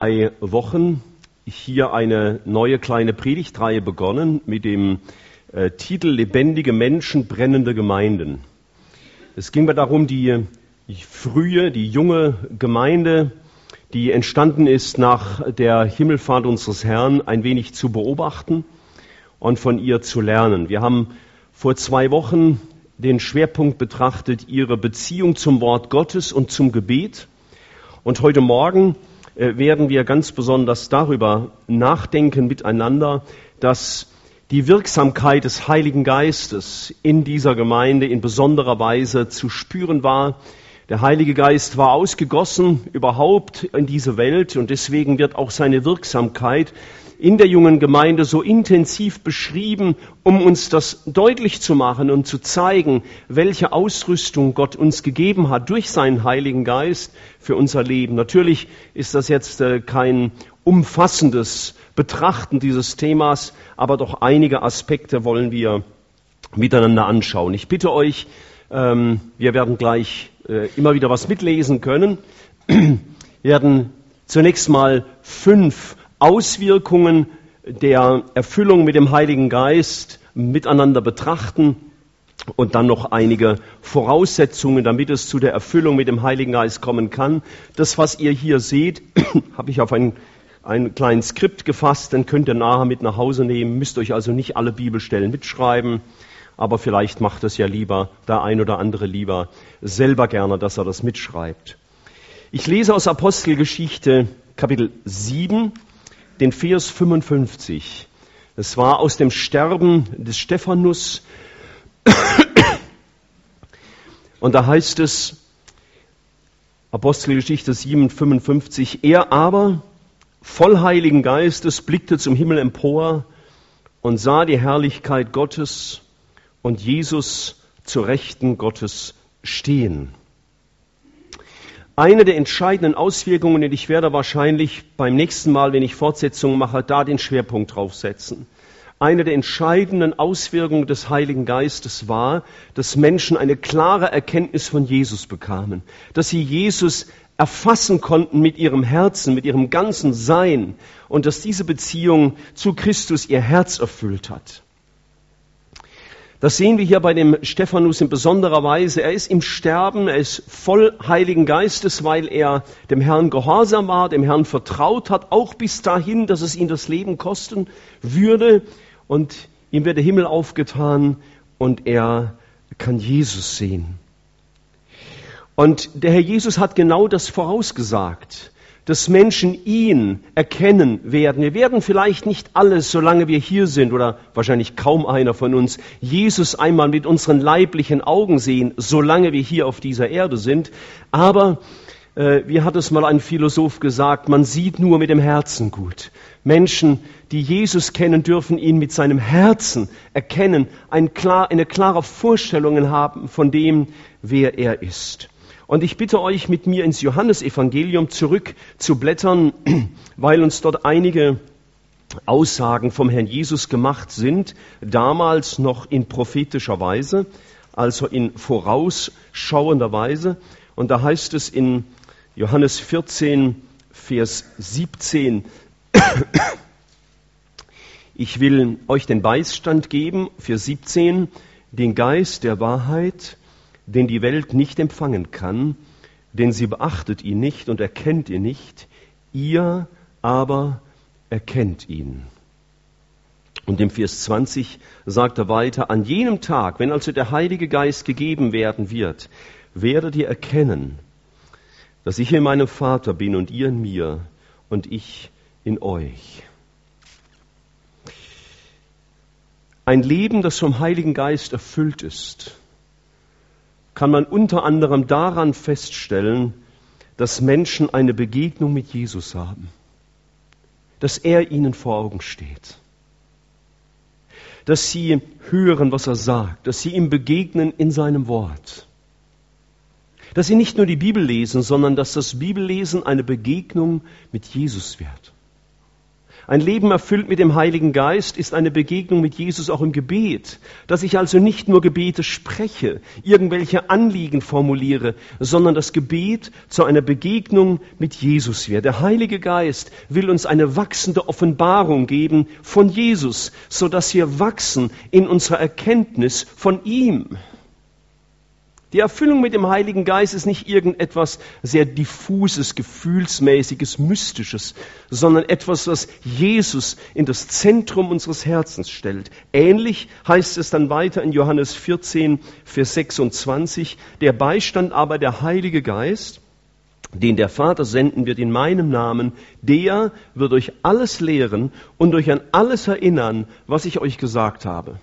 drei Wochen hier eine neue kleine Predigtreihe begonnen mit dem äh, Titel Lebendige Menschen, brennende Gemeinden. Es ging mir darum, die frühe, die junge Gemeinde, die entstanden ist nach der Himmelfahrt unseres Herrn, ein wenig zu beobachten und von ihr zu lernen. Wir haben vor zwei Wochen den Schwerpunkt betrachtet, ihre Beziehung zum Wort Gottes und zum Gebet. Und heute Morgen werden wir ganz besonders darüber nachdenken miteinander, dass die Wirksamkeit des Heiligen Geistes in dieser Gemeinde in besonderer Weise zu spüren war. Der Heilige Geist war ausgegossen überhaupt in diese Welt und deswegen wird auch seine Wirksamkeit in der jungen Gemeinde so intensiv beschrieben, um uns das deutlich zu machen und zu zeigen, welche Ausrüstung Gott uns gegeben hat durch seinen Heiligen Geist für unser Leben. Natürlich ist das jetzt äh, kein umfassendes Betrachten dieses Themas, aber doch einige Aspekte wollen wir miteinander anschauen. Ich bitte euch, ähm, wir werden gleich äh, immer wieder was mitlesen können. Wir werden zunächst mal fünf Auswirkungen der Erfüllung mit dem Heiligen Geist miteinander betrachten und dann noch einige Voraussetzungen, damit es zu der Erfüllung mit dem Heiligen Geist kommen kann. Das, was ihr hier seht, habe ich auf ein, ein kleines Skript gefasst, dann könnt ihr nachher mit nach Hause nehmen, müsst euch also nicht alle Bibelstellen mitschreiben, aber vielleicht macht es ja lieber, der ein oder andere lieber selber gerne, dass er das mitschreibt. Ich lese aus Apostelgeschichte Kapitel 7, den Vers 55. Es war aus dem Sterben des Stephanus. Und da heißt es, Apostelgeschichte 7, 55, er aber, voll Heiligen Geistes, blickte zum Himmel empor und sah die Herrlichkeit Gottes und Jesus zur Rechten Gottes stehen. Eine der entscheidenden Auswirkungen, und ich werde wahrscheinlich beim nächsten Mal, wenn ich Fortsetzungen mache, da den Schwerpunkt drauf setzen. Eine der entscheidenden Auswirkungen des Heiligen Geistes war, dass Menschen eine klare Erkenntnis von Jesus bekamen, dass sie Jesus erfassen konnten mit ihrem Herzen, mit ihrem ganzen Sein und dass diese Beziehung zu Christus ihr Herz erfüllt hat. Das sehen wir hier bei dem Stephanus in besonderer Weise. Er ist im Sterben, er ist voll Heiligen Geistes, weil er dem Herrn gehorsam war, dem Herrn vertraut hat, auch bis dahin, dass es ihn das Leben kosten würde. Und ihm wird der Himmel aufgetan und er kann Jesus sehen. Und der Herr Jesus hat genau das vorausgesagt dass Menschen ihn erkennen werden. Wir werden vielleicht nicht alles, solange wir hier sind, oder wahrscheinlich kaum einer von uns, Jesus einmal mit unseren leiblichen Augen sehen, solange wir hier auf dieser Erde sind. Aber, äh, wie hat es mal ein Philosoph gesagt, man sieht nur mit dem Herzen gut. Menschen, die Jesus kennen, dürfen ihn mit seinem Herzen erkennen, ein klar, eine klare Vorstellung haben von dem, wer er ist. Und ich bitte euch, mit mir ins Johannesevangelium zurück zu blättern, weil uns dort einige Aussagen vom Herrn Jesus gemacht sind, damals noch in prophetischer Weise, also in vorausschauender Weise. Und da heißt es in Johannes 14, Vers 17, ich will euch den Beistand geben, für 17, den Geist der Wahrheit, den die Welt nicht empfangen kann, denn sie beachtet ihn nicht und erkennt ihn nicht, ihr aber erkennt ihn. Und im Vers 20 sagt er weiter, an jenem Tag, wenn also der Heilige Geist gegeben werden wird, werdet ihr erkennen, dass ich in meinem Vater bin und ihr in mir und ich in euch. Ein Leben, das vom Heiligen Geist erfüllt ist, kann man unter anderem daran feststellen, dass Menschen eine Begegnung mit Jesus haben, dass er ihnen vor Augen steht, dass sie hören, was er sagt, dass sie ihm begegnen in seinem Wort, dass sie nicht nur die Bibel lesen, sondern dass das Bibellesen eine Begegnung mit Jesus wird. Ein Leben erfüllt mit dem Heiligen Geist ist eine Begegnung mit Jesus auch im Gebet, dass ich also nicht nur Gebete spreche, irgendwelche Anliegen formuliere, sondern das Gebet zu einer Begegnung mit Jesus wird. Der Heilige Geist will uns eine wachsende Offenbarung geben von Jesus, so dass wir wachsen in unserer Erkenntnis von ihm. Die Erfüllung mit dem Heiligen Geist ist nicht irgendetwas sehr diffuses, gefühlsmäßiges, mystisches, sondern etwas, was Jesus in das Zentrum unseres Herzens stellt. Ähnlich heißt es dann weiter in Johannes 14, Vers 26, der Beistand aber der Heilige Geist, den der Vater senden wird in meinem Namen, der wird euch alles lehren und euch an alles erinnern, was ich euch gesagt habe.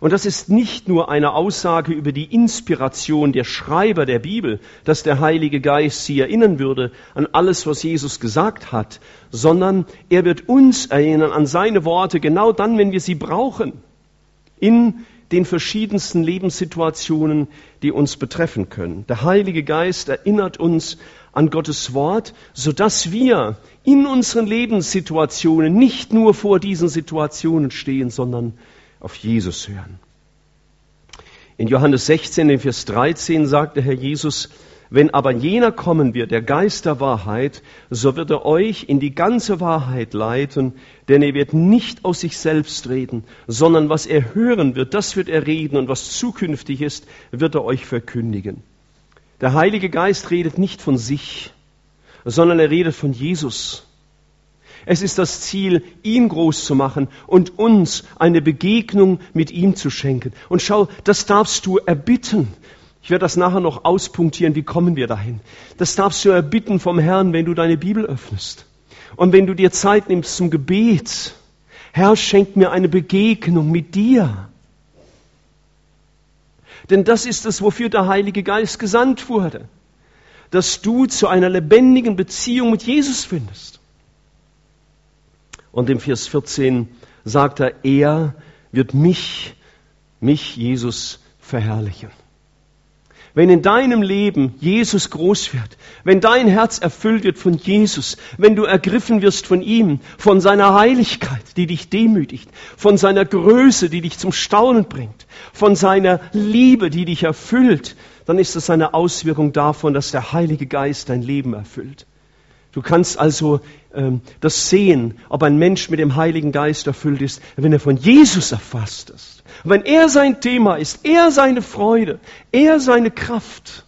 Und das ist nicht nur eine Aussage über die Inspiration der Schreiber der Bibel, dass der Heilige Geist sie erinnern würde an alles, was Jesus gesagt hat, sondern er wird uns erinnern an seine Worte genau dann, wenn wir sie brauchen, in den verschiedensten Lebenssituationen, die uns betreffen können. Der Heilige Geist erinnert uns an Gottes Wort, sodass wir in unseren Lebenssituationen nicht nur vor diesen Situationen stehen, sondern auf Jesus hören. In Johannes 16, in Vers 13 sagt der Herr Jesus, wenn aber jener kommen wird, der Geist der Wahrheit, so wird er euch in die ganze Wahrheit leiten, denn er wird nicht aus sich selbst reden, sondern was er hören wird, das wird er reden und was zukünftig ist, wird er euch verkündigen. Der Heilige Geist redet nicht von sich, sondern er redet von Jesus. Es ist das Ziel, ihn groß zu machen und uns eine Begegnung mit ihm zu schenken. Und schau, das darfst du erbitten. Ich werde das nachher noch auspunktieren, wie kommen wir dahin. Das darfst du erbitten vom Herrn, wenn du deine Bibel öffnest. Und wenn du dir Zeit nimmst zum Gebet. Herr, schenk mir eine Begegnung mit dir. Denn das ist es, wofür der Heilige Geist gesandt wurde. Dass du zu einer lebendigen Beziehung mit Jesus findest. Und im Vers 14 sagt er, er wird mich, mich, Jesus, verherrlichen. Wenn in deinem Leben Jesus groß wird, wenn dein Herz erfüllt wird von Jesus, wenn du ergriffen wirst von ihm, von seiner Heiligkeit, die dich demütigt, von seiner Größe, die dich zum Staunen bringt, von seiner Liebe, die dich erfüllt, dann ist das eine Auswirkung davon, dass der Heilige Geist dein Leben erfüllt. Du kannst also ähm, das sehen, ob ein Mensch mit dem Heiligen Geist erfüllt ist, wenn er von Jesus erfasst ist. Wenn er sein Thema ist, er seine Freude, er seine Kraft.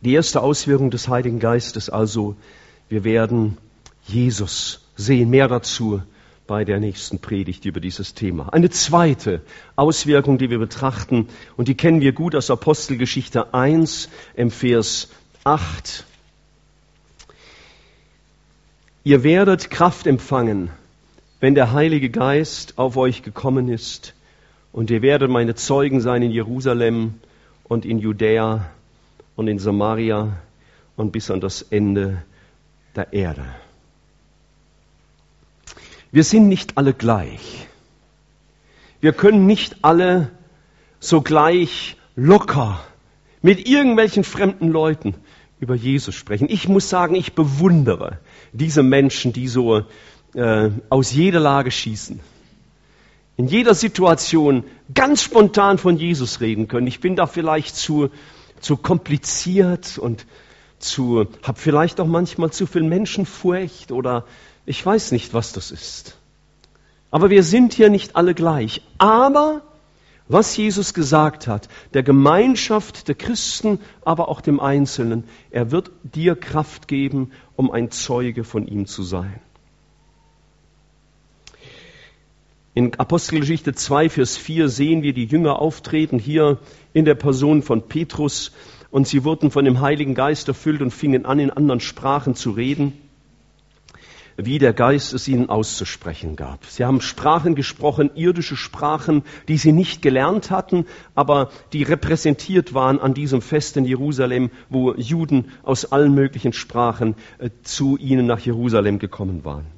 Die erste Auswirkung des Heiligen Geistes also, wir werden Jesus sehen. Mehr dazu bei der nächsten Predigt über dieses Thema. Eine zweite Auswirkung, die wir betrachten, und die kennen wir gut aus Apostelgeschichte 1 im Vers 8. Ihr werdet Kraft empfangen, wenn der Heilige Geist auf euch gekommen ist, und ihr werdet meine Zeugen sein in Jerusalem und in Judäa und in Samaria und bis an das Ende der Erde. Wir sind nicht alle gleich. Wir können nicht alle so gleich locker mit irgendwelchen fremden Leuten über Jesus sprechen. Ich muss sagen, ich bewundere diese Menschen, die so äh, aus jeder Lage schießen. In jeder Situation ganz spontan von Jesus reden können. Ich bin da vielleicht zu, zu kompliziert und zu, habe vielleicht auch manchmal zu viel Menschenfurcht oder ich weiß nicht, was das ist. Aber wir sind hier nicht alle gleich. Aber was Jesus gesagt hat, der Gemeinschaft der Christen, aber auch dem Einzelnen. Er wird dir Kraft geben, um ein Zeuge von ihm zu sein. In Apostelgeschichte 2, Vers 4 sehen wir die Jünger auftreten, hier in der Person von Petrus, und sie wurden von dem Heiligen Geist erfüllt und fingen an, in anderen Sprachen zu reden wie der Geist es ihnen auszusprechen gab. Sie haben Sprachen gesprochen, irdische Sprachen, die sie nicht gelernt hatten, aber die repräsentiert waren an diesem Fest in Jerusalem, wo Juden aus allen möglichen Sprachen äh, zu ihnen nach Jerusalem gekommen waren.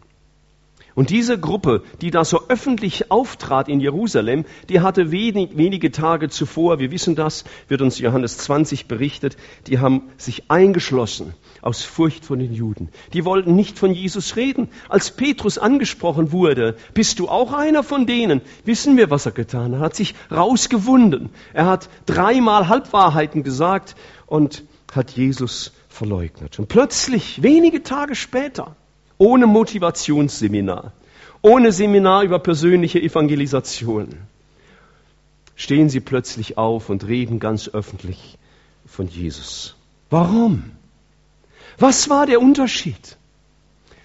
Und diese Gruppe, die da so öffentlich auftrat in Jerusalem, die hatte wenig, wenige Tage zuvor, wir wissen das, wird uns Johannes 20 berichtet, die haben sich eingeschlossen aus Furcht vor den Juden. Die wollten nicht von Jesus reden. Als Petrus angesprochen wurde, bist du auch einer von denen? Wissen wir, was er getan hat. Er hat sich rausgewunden. Er hat dreimal Halbwahrheiten gesagt und hat Jesus verleugnet. Und plötzlich, wenige Tage später, ohne Motivationsseminar, ohne Seminar über persönliche Evangelisation, stehen sie plötzlich auf und reden ganz öffentlich von Jesus. Warum? Was war der Unterschied?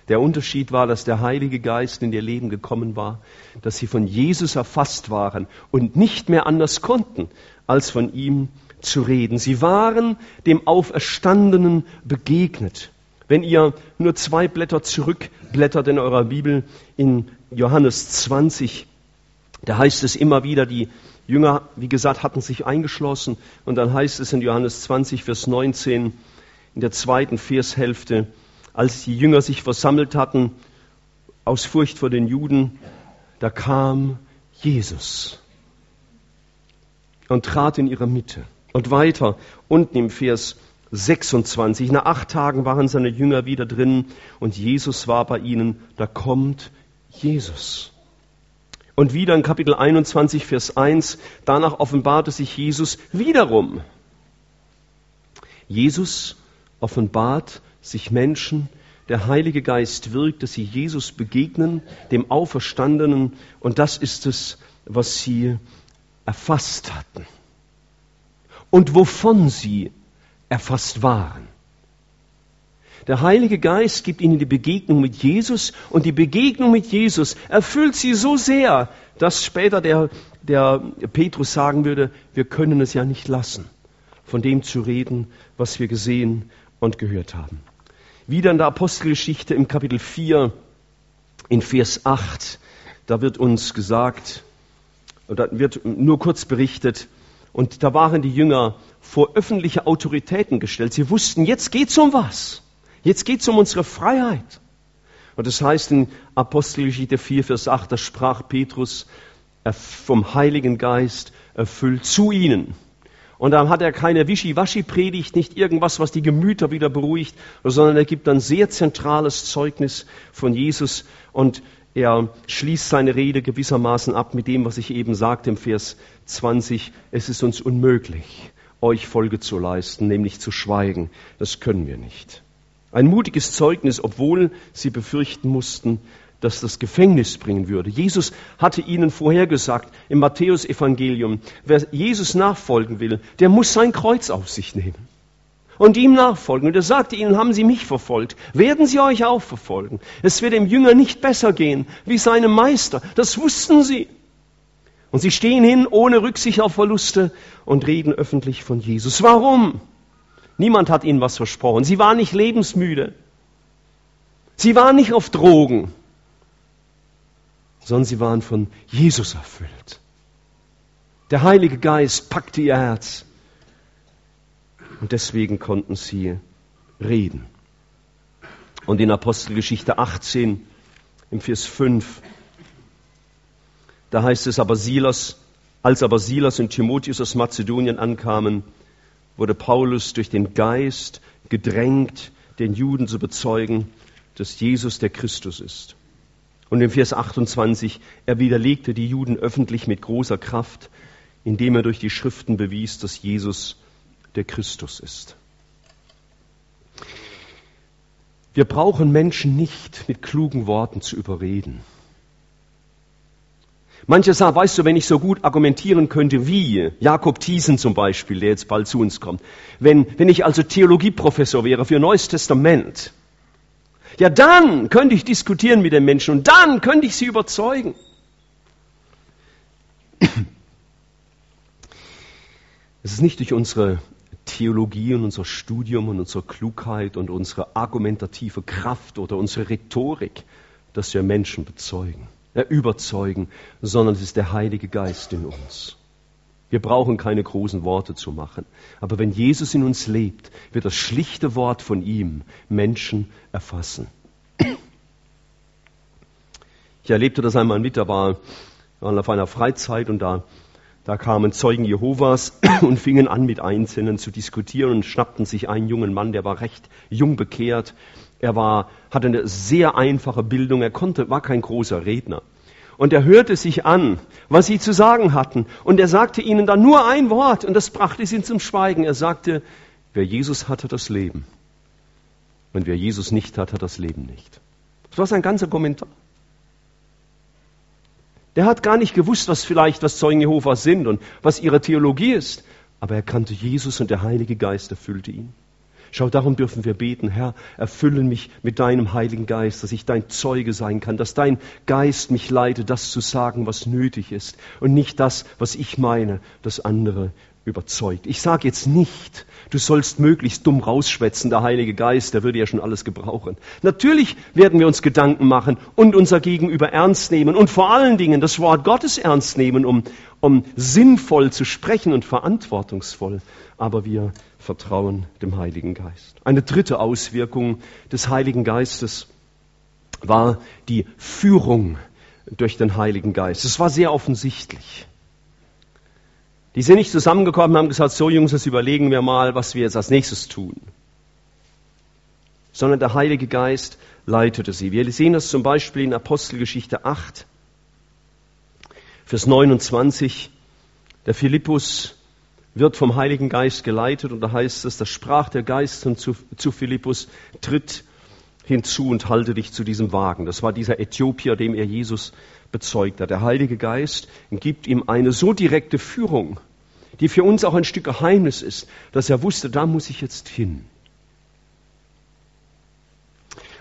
Der Unterschied war, dass der Heilige Geist in ihr Leben gekommen war, dass sie von Jesus erfasst waren und nicht mehr anders konnten, als von ihm zu reden. Sie waren dem Auferstandenen begegnet. Wenn ihr nur zwei Blätter zurückblättert in eurer Bibel in Johannes 20, da heißt es immer wieder, die Jünger, wie gesagt, hatten sich eingeschlossen. Und dann heißt es in Johannes 20, Vers 19, in der zweiten Vershälfte, als die Jünger sich versammelt hatten, aus Furcht vor den Juden, da kam Jesus und trat in ihre Mitte. Und weiter, unten im Vers 26. Nach acht Tagen waren seine Jünger wieder drin und Jesus war bei ihnen. Da kommt Jesus. Und wieder in Kapitel 21, Vers 1, danach offenbarte sich Jesus wiederum. Jesus offenbart sich Menschen, der Heilige Geist wirkt, dass sie Jesus begegnen, dem Auferstandenen, und das ist es, was sie erfasst hatten und wovon sie erfasst waren. Der Heilige Geist gibt ihnen die Begegnung mit Jesus und die Begegnung mit Jesus erfüllt sie so sehr, dass später der, der Petrus sagen würde, wir können es ja nicht lassen, von dem zu reden, was wir gesehen und gehört haben. Wieder in der Apostelgeschichte im Kapitel 4, in Vers 8, da wird uns gesagt, da wird nur kurz berichtet, und da waren die Jünger vor öffentliche Autoritäten gestellt. Sie wussten, jetzt geht's um was. Jetzt geht's um unsere Freiheit. Und das heißt in Apostelgeschichte 4, Vers 8, da sprach Petrus vom Heiligen Geist erfüllt zu ihnen. Und dann hat er keine Wischiwaschi-Predigt, nicht irgendwas, was die Gemüter wieder beruhigt, sondern er gibt ein sehr zentrales Zeugnis von Jesus und er schließt seine Rede gewissermaßen ab mit dem, was ich eben sagte im Vers 20. Es ist uns unmöglich, euch Folge zu leisten, nämlich zu schweigen. Das können wir nicht. Ein mutiges Zeugnis, obwohl sie befürchten mussten, dass das Gefängnis bringen würde. Jesus hatte ihnen vorhergesagt im Matthäusevangelium, wer Jesus nachfolgen will, der muss sein Kreuz auf sich nehmen und ihm nachfolgen. Und er sagte ihnen, haben sie mich verfolgt, werden sie euch auch verfolgen. Es wird dem Jünger nicht besser gehen wie seinem Meister. Das wussten sie. Und sie stehen hin ohne Rücksicht auf Verluste und reden öffentlich von Jesus. Warum? Niemand hat ihnen was versprochen. Sie waren nicht lebensmüde. Sie waren nicht auf Drogen, sondern sie waren von Jesus erfüllt. Der Heilige Geist packte ihr Herz und deswegen konnten sie reden. Und in Apostelgeschichte 18, im Vers 5, da heißt es aber Silas, als aber Silas und Timotheus aus Mazedonien ankamen, wurde Paulus durch den Geist gedrängt, den Juden zu bezeugen, dass Jesus der Christus ist. Und im Vers 28, er widerlegte die Juden öffentlich mit großer Kraft, indem er durch die Schriften bewies, dass Jesus der Christus ist. Wir brauchen Menschen nicht mit klugen Worten zu überreden. Manche sagen, weißt du, wenn ich so gut argumentieren könnte wie Jakob Thiesen zum Beispiel, der jetzt bald zu uns kommt, wenn, wenn ich also Theologieprofessor wäre für Neues Testament, ja dann könnte ich diskutieren mit den Menschen und dann könnte ich sie überzeugen. Es ist nicht durch unsere Theologie und unser Studium und unsere Klugheit und unsere argumentative Kraft oder unsere Rhetorik, dass wir Menschen bezeugen, überzeugen, sondern es ist der Heilige Geist in uns. Wir brauchen keine großen Worte zu machen. Aber wenn Jesus in uns lebt, wird das schlichte Wort von ihm Menschen erfassen. Ich erlebte das einmal mit, da war, wir waren auf einer Freizeit und da, da kamen Zeugen Jehovas und fingen an, mit Einzelnen zu diskutieren und schnappten sich einen jungen Mann, der war recht jung bekehrt. Er war, hatte eine sehr einfache Bildung, er konnte, war kein großer Redner. Und er hörte sich an, was sie zu sagen hatten. Und er sagte ihnen dann nur ein Wort und das brachte sie zum Schweigen. Er sagte, wer Jesus hat, hat das Leben. Und wer Jesus nicht hat, hat das Leben nicht. Das war sein ganzer Kommentar. Der hat gar nicht gewusst, was vielleicht was Zeugen Jehovas sind und was ihre Theologie ist. Aber er kannte Jesus und der Heilige Geist erfüllte ihn. Schau, darum dürfen wir beten, Herr, erfülle mich mit deinem Heiligen Geist, dass ich dein Zeuge sein kann, dass dein Geist mich leite, das zu sagen, was nötig ist und nicht das, was ich meine, das andere überzeugt. Ich sage jetzt nicht, du sollst möglichst dumm rausschwätzen, der Heilige Geist, der würde ja schon alles gebrauchen. Natürlich werden wir uns Gedanken machen und unser Gegenüber ernst nehmen und vor allen Dingen das Wort Gottes ernst nehmen, um, um sinnvoll zu sprechen und verantwortungsvoll. Aber wir vertrauen dem Heiligen Geist. Eine dritte Auswirkung des Heiligen Geistes war die Führung durch den Heiligen Geist. Es war sehr offensichtlich. Die sind nicht zusammengekommen und haben gesagt, so Jungs, jetzt überlegen wir mal, was wir jetzt als nächstes tun. Sondern der Heilige Geist leitete sie. Wir sehen das zum Beispiel in Apostelgeschichte 8, Vers 29. Der Philippus wird vom Heiligen Geist geleitet und da heißt es, da sprach der Geist zu, zu Philippus, tritt hinzu und halte dich zu diesem Wagen. Das war dieser Äthiopier, dem er Jesus bezeugt hat. Der Heilige Geist gibt ihm eine so direkte Führung, die für uns auch ein Stück Geheimnis ist, dass er wusste, da muss ich jetzt hin.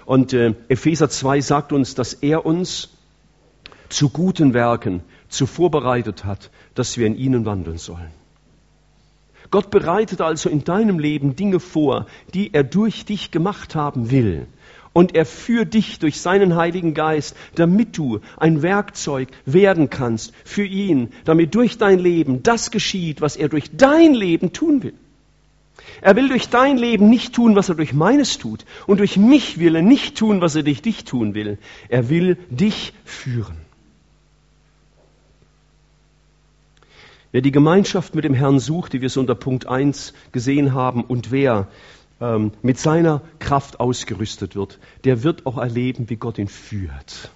Und äh, Epheser 2 sagt uns, dass er uns zu guten Werken zu vorbereitet hat, dass wir in ihnen wandeln sollen. Gott bereitet also in deinem Leben Dinge vor, die er durch dich gemacht haben will. Und er führt dich durch seinen Heiligen Geist, damit du ein Werkzeug werden kannst für ihn, damit durch dein Leben das geschieht, was er durch dein Leben tun will. Er will durch dein Leben nicht tun, was er durch meines tut. Und durch mich will er nicht tun, was er durch dich tun will. Er will dich führen. Wer die Gemeinschaft mit dem Herrn sucht, die wir so unter Punkt 1 gesehen haben, und wer ähm, mit seiner Kraft ausgerüstet wird, der wird auch erleben, wie Gott ihn führt.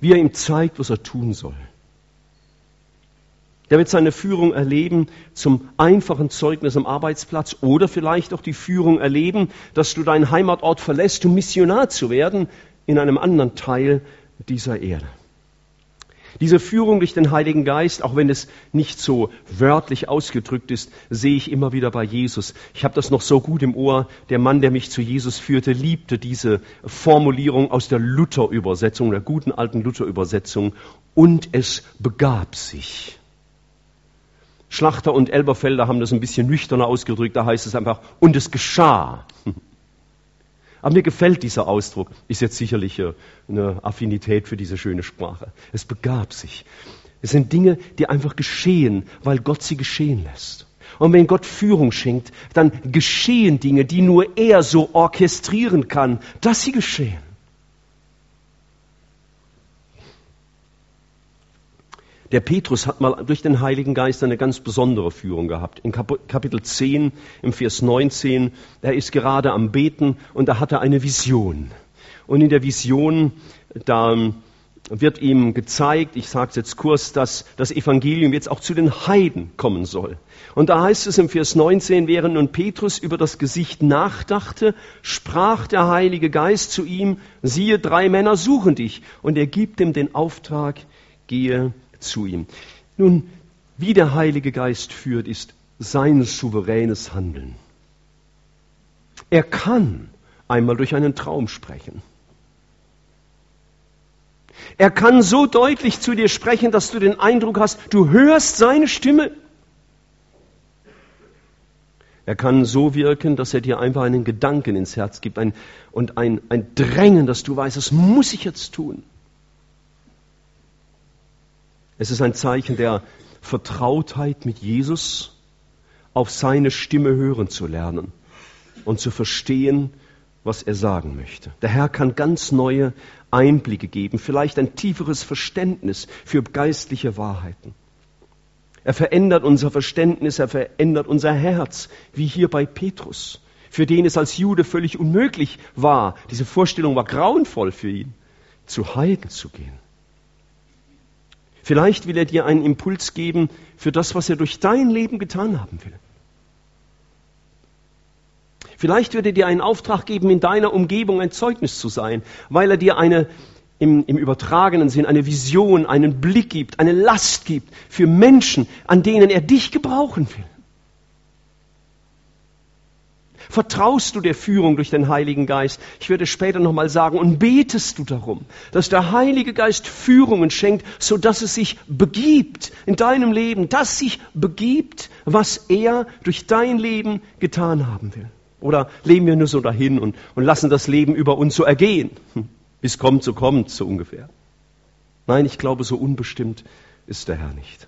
Wie er ihm zeigt, was er tun soll. Der wird seine Führung erleben zum einfachen Zeugnis am Arbeitsplatz oder vielleicht auch die Führung erleben, dass du deinen Heimatort verlässt, um Missionar zu werden in einem anderen Teil dieser Erde. Diese Führung durch den Heiligen Geist, auch wenn es nicht so wörtlich ausgedrückt ist, sehe ich immer wieder bei Jesus. Ich habe das noch so gut im Ohr. Der Mann, der mich zu Jesus führte, liebte diese Formulierung aus der Luther-Übersetzung, der guten alten Luther-Übersetzung. Und es begab sich. Schlachter und Elberfelder haben das ein bisschen nüchterner ausgedrückt. Da heißt es einfach, und es geschah. Aber mir gefällt dieser Ausdruck, ist jetzt sicherlich äh, eine Affinität für diese schöne Sprache. Es begab sich. Es sind Dinge, die einfach geschehen, weil Gott sie geschehen lässt. Und wenn Gott Führung schenkt, dann geschehen Dinge, die nur er so orchestrieren kann, dass sie geschehen. Der Petrus hat mal durch den Heiligen Geist eine ganz besondere Führung gehabt. In Kapitel 10, im Vers 19, er ist gerade am Beten und da hat er eine Vision. Und in der Vision, da wird ihm gezeigt, ich sage es jetzt kurz, dass das Evangelium jetzt auch zu den Heiden kommen soll. Und da heißt es im Vers 19, während nun Petrus über das Gesicht nachdachte, sprach der Heilige Geist zu ihm, siehe, drei Männer suchen dich. Und er gibt ihm den Auftrag, gehe zu ihm. Nun, wie der Heilige Geist führt, ist sein souveränes Handeln. Er kann einmal durch einen Traum sprechen. Er kann so deutlich zu dir sprechen, dass du den Eindruck hast, du hörst seine Stimme. Er kann so wirken, dass er dir einfach einen Gedanken ins Herz gibt ein, und ein, ein Drängen, dass du weißt, das muss ich jetzt tun. Es ist ein Zeichen der Vertrautheit mit Jesus, auf seine Stimme hören zu lernen und zu verstehen, was er sagen möchte. Der Herr kann ganz neue Einblicke geben, vielleicht ein tieferes Verständnis für geistliche Wahrheiten. Er verändert unser Verständnis, er verändert unser Herz, wie hier bei Petrus, für den es als Jude völlig unmöglich war, diese Vorstellung war grauenvoll für ihn, zu Heiden zu gehen. Vielleicht will er dir einen Impuls geben für das, was er durch dein Leben getan haben will. Vielleicht wird er dir einen Auftrag geben, in deiner Umgebung ein Zeugnis zu sein, weil er dir eine im, im übertragenen Sinn eine Vision, einen Blick gibt, eine Last gibt für Menschen, an denen er dich gebrauchen will. Vertraust du der Führung durch den Heiligen Geist? Ich werde später nochmal sagen, und betest du darum, dass der Heilige Geist Führungen schenkt, so dass es sich begibt in deinem Leben, dass sich begibt, was er durch dein Leben getan haben will. Oder leben wir nur so dahin und, und lassen das Leben über uns so ergehen? Hm. Bis kommt, so kommt, so ungefähr. Nein, ich glaube, so unbestimmt ist der Herr nicht.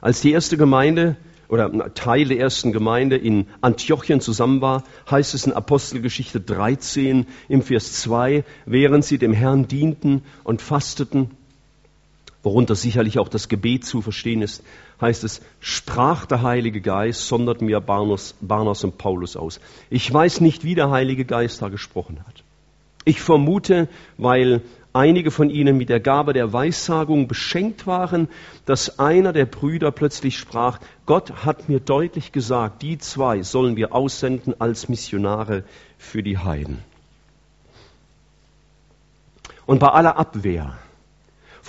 Als die erste Gemeinde oder Teil der ersten Gemeinde in Antiochien zusammen war, heißt es in Apostelgeschichte 13 im Vers 2, während sie dem Herrn dienten und fasteten, worunter sicherlich auch das Gebet zu verstehen ist, heißt es, sprach der Heilige Geist, sondert mir Barnas, Barnas und Paulus aus. Ich weiß nicht, wie der Heilige Geist da gesprochen hat. Ich vermute, weil einige von ihnen mit der Gabe der Weissagung beschenkt waren, dass einer der Brüder plötzlich sprach, Gott hat mir deutlich gesagt, die zwei sollen wir aussenden als Missionare für die Heiden. Und bei aller Abwehr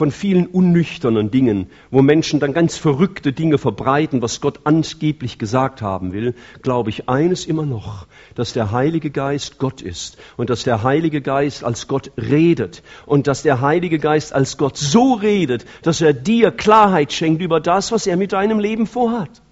von vielen unnüchternen Dingen, wo Menschen dann ganz verrückte Dinge verbreiten, was Gott angeblich gesagt haben will, glaube ich eines immer noch, dass der Heilige Geist Gott ist und dass der Heilige Geist als Gott redet und dass der Heilige Geist als Gott so redet, dass er dir Klarheit schenkt über das, was er mit deinem Leben vorhat.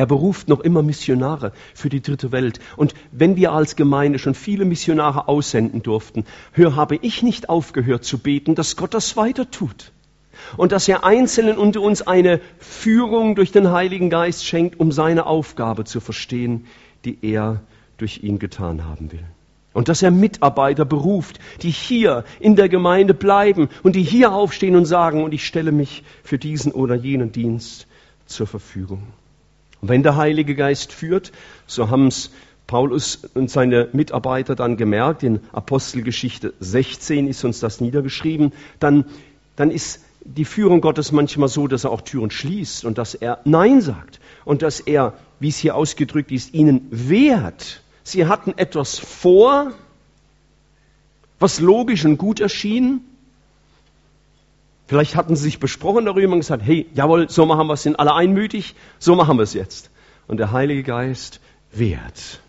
Er beruft noch immer Missionare für die dritte Welt. Und wenn wir als Gemeinde schon viele Missionare aussenden durften, hör, habe ich nicht aufgehört zu beten, dass Gott das weiter tut. Und dass er Einzelnen unter uns eine Führung durch den Heiligen Geist schenkt, um seine Aufgabe zu verstehen, die er durch ihn getan haben will. Und dass er Mitarbeiter beruft, die hier in der Gemeinde bleiben und die hier aufstehen und sagen, und ich stelle mich für diesen oder jenen Dienst zur Verfügung. Wenn der Heilige Geist führt, so haben es Paulus und seine Mitarbeiter dann gemerkt, in Apostelgeschichte 16 ist uns das niedergeschrieben, dann, dann ist die Führung Gottes manchmal so, dass er auch Türen schließt und dass er Nein sagt und dass er, wie es hier ausgedrückt ist, ihnen wehrt. Sie hatten etwas vor, was logisch und gut erschien, Vielleicht hatten sie sich besprochen darüber und gesagt, hey, jawohl, so machen wir es, sind alle einmütig, so machen wir es jetzt. Und der Heilige Geist wehrt.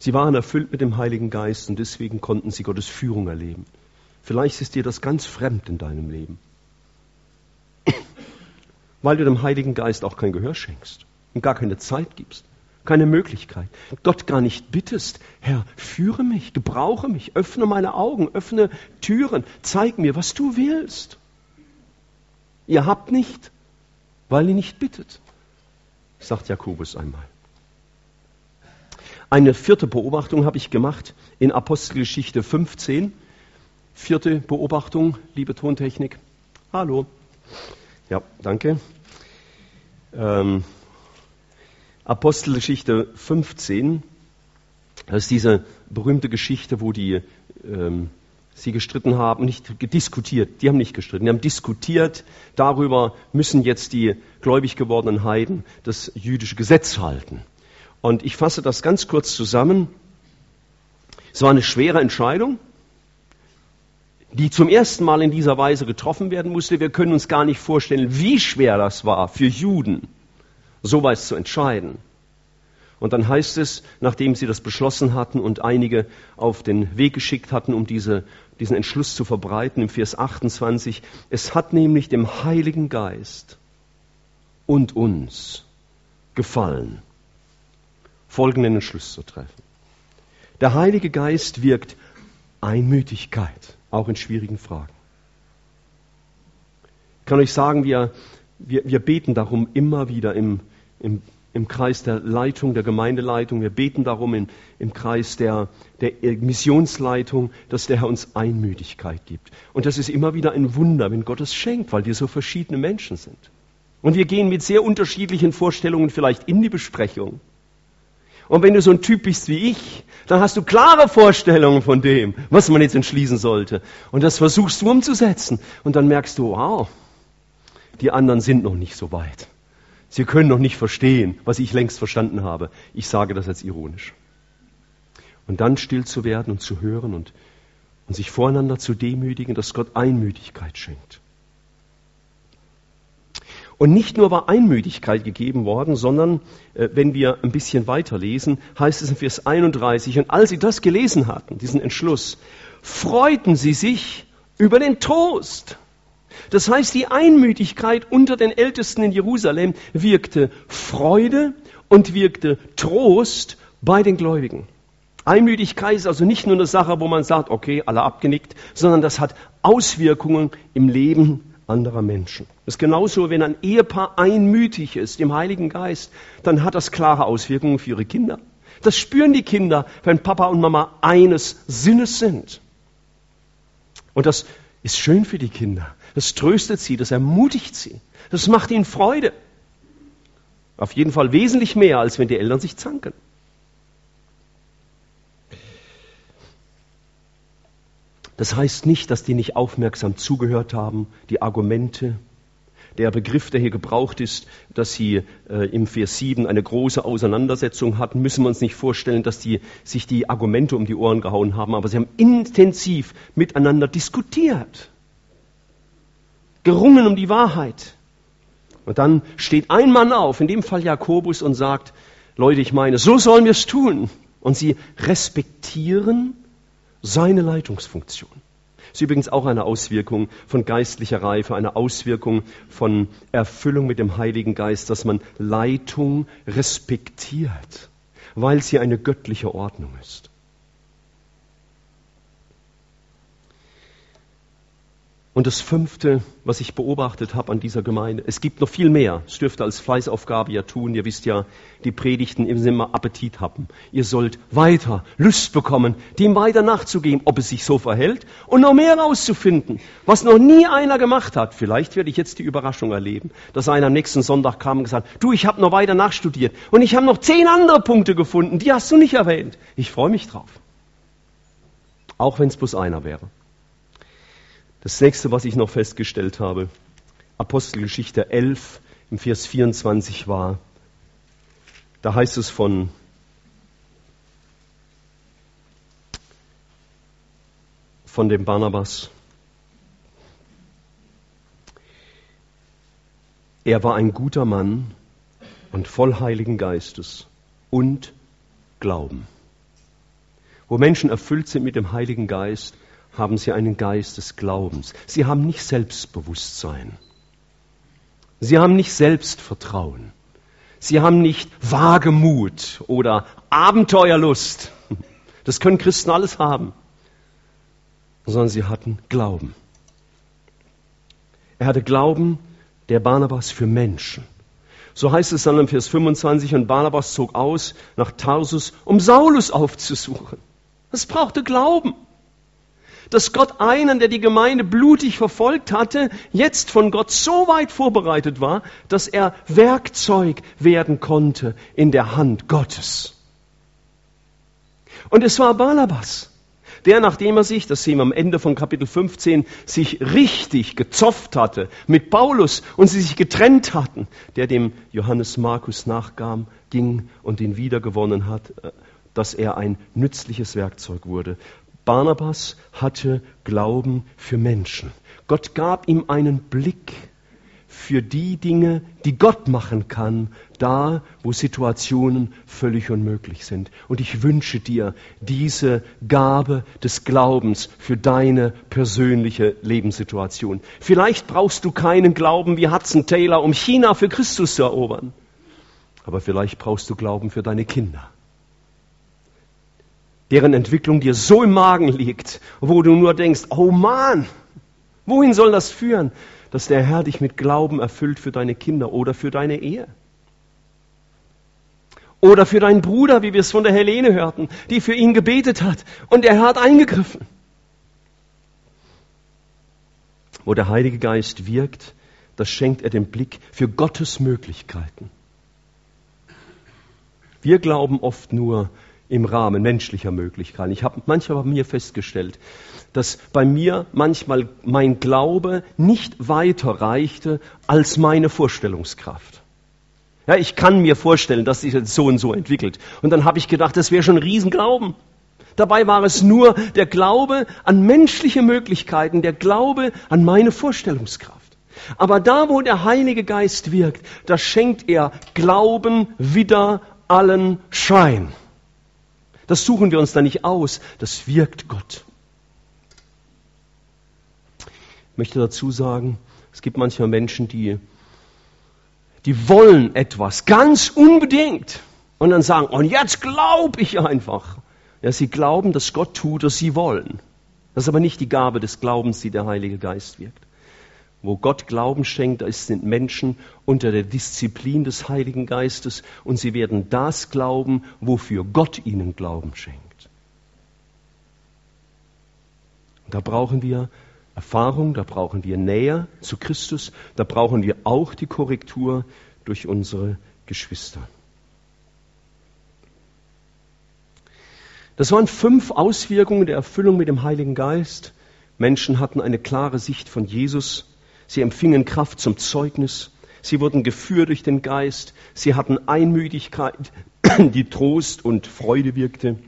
Sie waren erfüllt mit dem Heiligen Geist und deswegen konnten sie Gottes Führung erleben. Vielleicht ist dir das ganz fremd in deinem Leben. Weil du dem Heiligen Geist auch kein Gehör schenkst und gar keine Zeit gibst keine Möglichkeit. Gott gar nicht bittest, Herr, führe mich, gebrauche mich, öffne meine Augen, öffne Türen, zeig mir, was du willst. Ihr habt nicht, weil ihr nicht bittet, sagt Jakobus einmal. Eine vierte Beobachtung habe ich gemacht in Apostelgeschichte 15. Vierte Beobachtung, liebe Tontechnik. Hallo. Ja, danke. Ähm, Apostelgeschichte 15, das ist diese berühmte Geschichte, wo die ähm, sie gestritten haben, nicht diskutiert, die haben nicht gestritten, die haben diskutiert darüber, müssen jetzt die gläubig gewordenen Heiden das jüdische Gesetz halten. Und ich fasse das ganz kurz zusammen. Es war eine schwere Entscheidung, die zum ersten Mal in dieser Weise getroffen werden musste. Wir können uns gar nicht vorstellen, wie schwer das war für Juden sowas zu entscheiden. Und dann heißt es, nachdem sie das beschlossen hatten und einige auf den Weg geschickt hatten, um diese, diesen Entschluss zu verbreiten, im Vers 28, es hat nämlich dem Heiligen Geist und uns gefallen, folgenden Entschluss zu treffen. Der Heilige Geist wirkt Einmütigkeit, auch in schwierigen Fragen. kann euch sagen, wir, wir, wir beten darum immer wieder im, im, im Kreis der Leitung, der Gemeindeleitung. Wir beten darum in, im Kreis der, der Missionsleitung, dass der Herr uns Einmütigkeit gibt. Und das ist immer wieder ein Wunder, wenn Gott es schenkt, weil wir so verschiedene Menschen sind. Und wir gehen mit sehr unterschiedlichen Vorstellungen vielleicht in die Besprechung. Und wenn du so ein Typ bist wie ich, dann hast du klare Vorstellungen von dem, was man jetzt entschließen sollte. Und das versuchst du umzusetzen. Und dann merkst du, wow, die anderen sind noch nicht so weit. Sie können noch nicht verstehen, was ich längst verstanden habe. Ich sage das jetzt ironisch. Und dann still zu werden und zu hören und, und sich voreinander zu demütigen, dass Gott Einmütigkeit schenkt. Und nicht nur war Einmütigkeit gegeben worden, sondern äh, wenn wir ein bisschen weiterlesen, heißt es in Vers 31, und als sie das gelesen hatten, diesen Entschluss, freuten sie sich über den Trost. Das heißt, die Einmütigkeit unter den Ältesten in Jerusalem wirkte Freude und wirkte Trost bei den Gläubigen. Einmütigkeit ist also nicht nur eine Sache, wo man sagt, okay, alle abgenickt, sondern das hat Auswirkungen im Leben anderer Menschen. Das ist genauso, wenn ein Ehepaar einmütig ist im Heiligen Geist, dann hat das klare Auswirkungen für ihre Kinder. Das spüren die Kinder, wenn Papa und Mama eines Sinnes sind. Und das ist schön für die Kinder. Das tröstet sie, das ermutigt sie. Das macht ihnen Freude. Auf jeden Fall wesentlich mehr, als wenn die Eltern sich zanken. Das heißt nicht, dass die nicht aufmerksam zugehört haben, die Argumente. Der Begriff, der hier gebraucht ist, dass sie äh, im Vers 7 eine große Auseinandersetzung hatten, müssen wir uns nicht vorstellen, dass die sich die Argumente um die Ohren gehauen haben, aber sie haben intensiv miteinander diskutiert, gerungen um die Wahrheit. Und dann steht ein Mann auf, in dem Fall Jakobus, und sagt, Leute, ich meine, so sollen wir es tun. Und sie respektieren seine Leitungsfunktion. Das ist übrigens auch eine Auswirkung von geistlicher Reife, eine Auswirkung von Erfüllung mit dem Heiligen Geist, dass man Leitung respektiert, weil sie eine göttliche Ordnung ist. Und das Fünfte, was ich beobachtet habe an dieser Gemeinde, es gibt noch viel mehr. Es dürfte als Fleißaufgabe ja tun. Ihr wisst ja, die Predigten immer Appetit haben. Ihr sollt weiter Lust bekommen, dem weiter nachzugehen, ob es sich so verhält und noch mehr herauszufinden, was noch nie einer gemacht hat. Vielleicht werde ich jetzt die Überraschung erleben, dass einer am nächsten Sonntag kam und gesagt, du, ich habe noch weiter nachstudiert und ich habe noch zehn andere Punkte gefunden, die hast du nicht erwähnt. Ich freue mich drauf. Auch wenn es bloß einer wäre. Das nächste, was ich noch festgestellt habe, Apostelgeschichte 11 im Vers 24 war, da heißt es von von dem Barnabas. Er war ein guter Mann und voll Heiligen Geistes und Glauben. Wo Menschen erfüllt sind mit dem Heiligen Geist, haben sie einen Geist des Glaubens. Sie haben nicht Selbstbewusstsein. Sie haben nicht Selbstvertrauen. Sie haben nicht Wagemut oder Abenteuerlust. Das können Christen alles haben. Sondern sie hatten Glauben. Er hatte Glauben, der Barnabas für Menschen. So heißt es dann im Vers 25, und Barnabas zog aus nach Tarsus, um Saulus aufzusuchen. Es brauchte Glauben dass Gott einen, der die Gemeinde blutig verfolgt hatte, jetzt von Gott so weit vorbereitet war, dass er Werkzeug werden konnte in der Hand Gottes. Und es war Barnabas, der, nachdem er sich, das sehen wir am Ende von Kapitel 15, sich richtig gezopft hatte mit Paulus und sie sich getrennt hatten, der dem Johannes Markus nachkam, ging und ihn wiedergewonnen hat, äh, dass er ein nützliches Werkzeug wurde. Barnabas hatte Glauben für Menschen. Gott gab ihm einen Blick für die Dinge, die Gott machen kann, da, wo Situationen völlig unmöglich sind. Und ich wünsche dir diese Gabe des Glaubens für deine persönliche Lebenssituation. Vielleicht brauchst du keinen Glauben wie Hudson Taylor, um China für Christus zu erobern. Aber vielleicht brauchst du Glauben für deine Kinder deren Entwicklung dir so im Magen liegt, wo du nur denkst, oh Mann, wohin soll das führen? dass der Herr dich mit Glauben erfüllt für deine Kinder oder für deine Ehe. Oder für deinen Bruder, wie wir es von der Helene hörten, die für ihn gebetet hat und er hat eingegriffen. Wo der Heilige Geist wirkt, das schenkt er den Blick für Gottes Möglichkeiten. Wir glauben oft nur im Rahmen menschlicher Möglichkeiten. Ich habe manchmal bei mir festgestellt, dass bei mir manchmal mein Glaube nicht weiter reichte als meine Vorstellungskraft. Ja, ich kann mir vorstellen, dass sich jetzt so und so entwickelt. Und dann habe ich gedacht, das wäre schon ein Riesenglauben. Dabei war es nur der Glaube an menschliche Möglichkeiten, der Glaube an meine Vorstellungskraft. Aber da, wo der Heilige Geist wirkt, da schenkt er Glauben wieder allen Schein. Das suchen wir uns da nicht aus, das wirkt Gott. Ich möchte dazu sagen, es gibt manchmal Menschen, die, die wollen etwas ganz unbedingt und dann sagen, und jetzt glaube ich einfach. Ja, sie glauben, dass Gott tut, was sie wollen. Das ist aber nicht die Gabe des Glaubens, die der Heilige Geist wirkt. Wo Gott Glauben schenkt, da sind Menschen unter der Disziplin des Heiligen Geistes und sie werden das glauben, wofür Gott ihnen Glauben schenkt. Da brauchen wir Erfahrung, da brauchen wir Nähe zu Christus, da brauchen wir auch die Korrektur durch unsere Geschwister. Das waren fünf Auswirkungen der Erfüllung mit dem Heiligen Geist. Menschen hatten eine klare Sicht von Jesus Sie empfingen Kraft zum Zeugnis. Sie wurden geführt durch den Geist. Sie hatten Einmütigkeit, die Trost und Freude wirkte.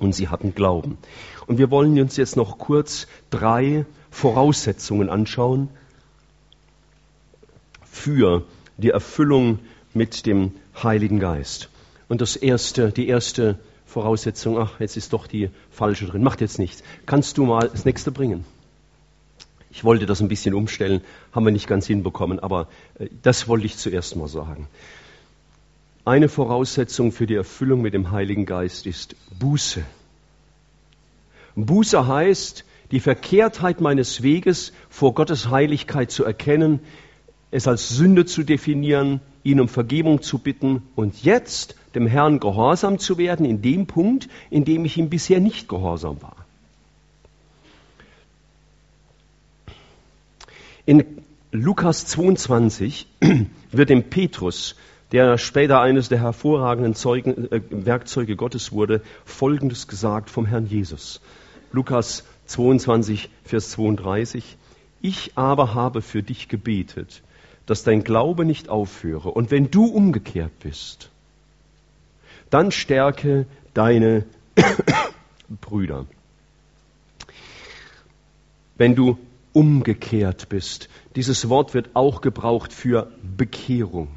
Und sie hatten Glauben. Und wir wollen uns jetzt noch kurz drei Voraussetzungen anschauen für die Erfüllung mit dem Heiligen Geist. Und das erste, die erste Voraussetzung, ach, jetzt ist doch die falsche drin, macht jetzt nichts. Kannst du mal das nächste bringen? Ich wollte das ein bisschen umstellen, haben wir nicht ganz hinbekommen, aber äh, das wollte ich zuerst mal sagen. Eine Voraussetzung für die Erfüllung mit dem Heiligen Geist ist Buße. Buße heißt, die Verkehrtheit meines Weges vor Gottes Heiligkeit zu erkennen, es als Sünde zu definieren, ihn um Vergebung zu bitten und jetzt dem Herrn gehorsam zu werden in dem Punkt, in dem ich ihm bisher nicht gehorsam war. In Lukas 22 wird dem Petrus, der später eines der hervorragenden Zeugen, äh, Werkzeuge Gottes wurde, Folgendes gesagt vom Herrn Jesus. Lukas 22, Vers 32. Ich aber habe für dich gebetet, dass dein Glaube nicht aufhöre. Und wenn du umgekehrt bist, dann stärke deine Brüder. Wenn du umgekehrt bist. Dieses Wort wird auch gebraucht für Bekehrung.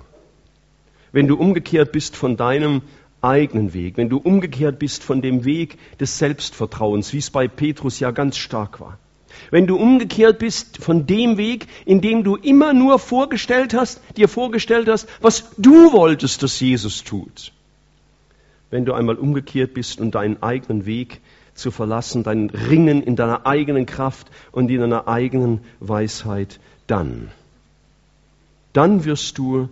Wenn du umgekehrt bist von deinem eigenen Weg, wenn du umgekehrt bist von dem Weg des Selbstvertrauens, wie es bei Petrus ja ganz stark war. Wenn du umgekehrt bist von dem Weg, in dem du immer nur vorgestellt hast, dir vorgestellt hast, was du wolltest, dass Jesus tut. Wenn du einmal umgekehrt bist und deinen eigenen Weg zu verlassen, dein Ringen in deiner eigenen Kraft und in deiner eigenen Weisheit, dann, dann wirst du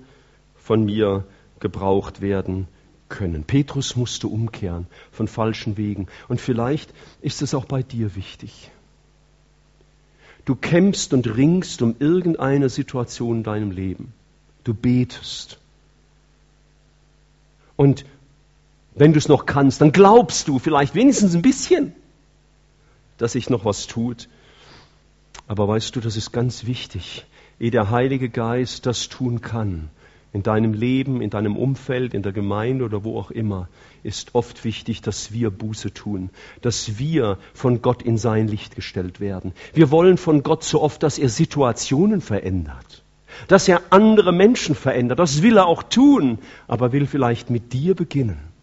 von mir gebraucht werden können. Petrus musste umkehren von falschen Wegen. Und vielleicht ist es auch bei dir wichtig. Du kämpfst und ringst um irgendeine Situation in deinem Leben. Du betest. Und wenn du es noch kannst, dann glaubst du vielleicht wenigstens ein bisschen, dass sich noch was tut. Aber weißt du, das ist ganz wichtig, ehe der Heilige Geist das tun kann, in deinem Leben, in deinem Umfeld, in der Gemeinde oder wo auch immer, ist oft wichtig, dass wir Buße tun, dass wir von Gott in sein Licht gestellt werden. Wir wollen von Gott so oft, dass er Situationen verändert, dass er andere Menschen verändert. Das will er auch tun, aber will vielleicht mit dir beginnen.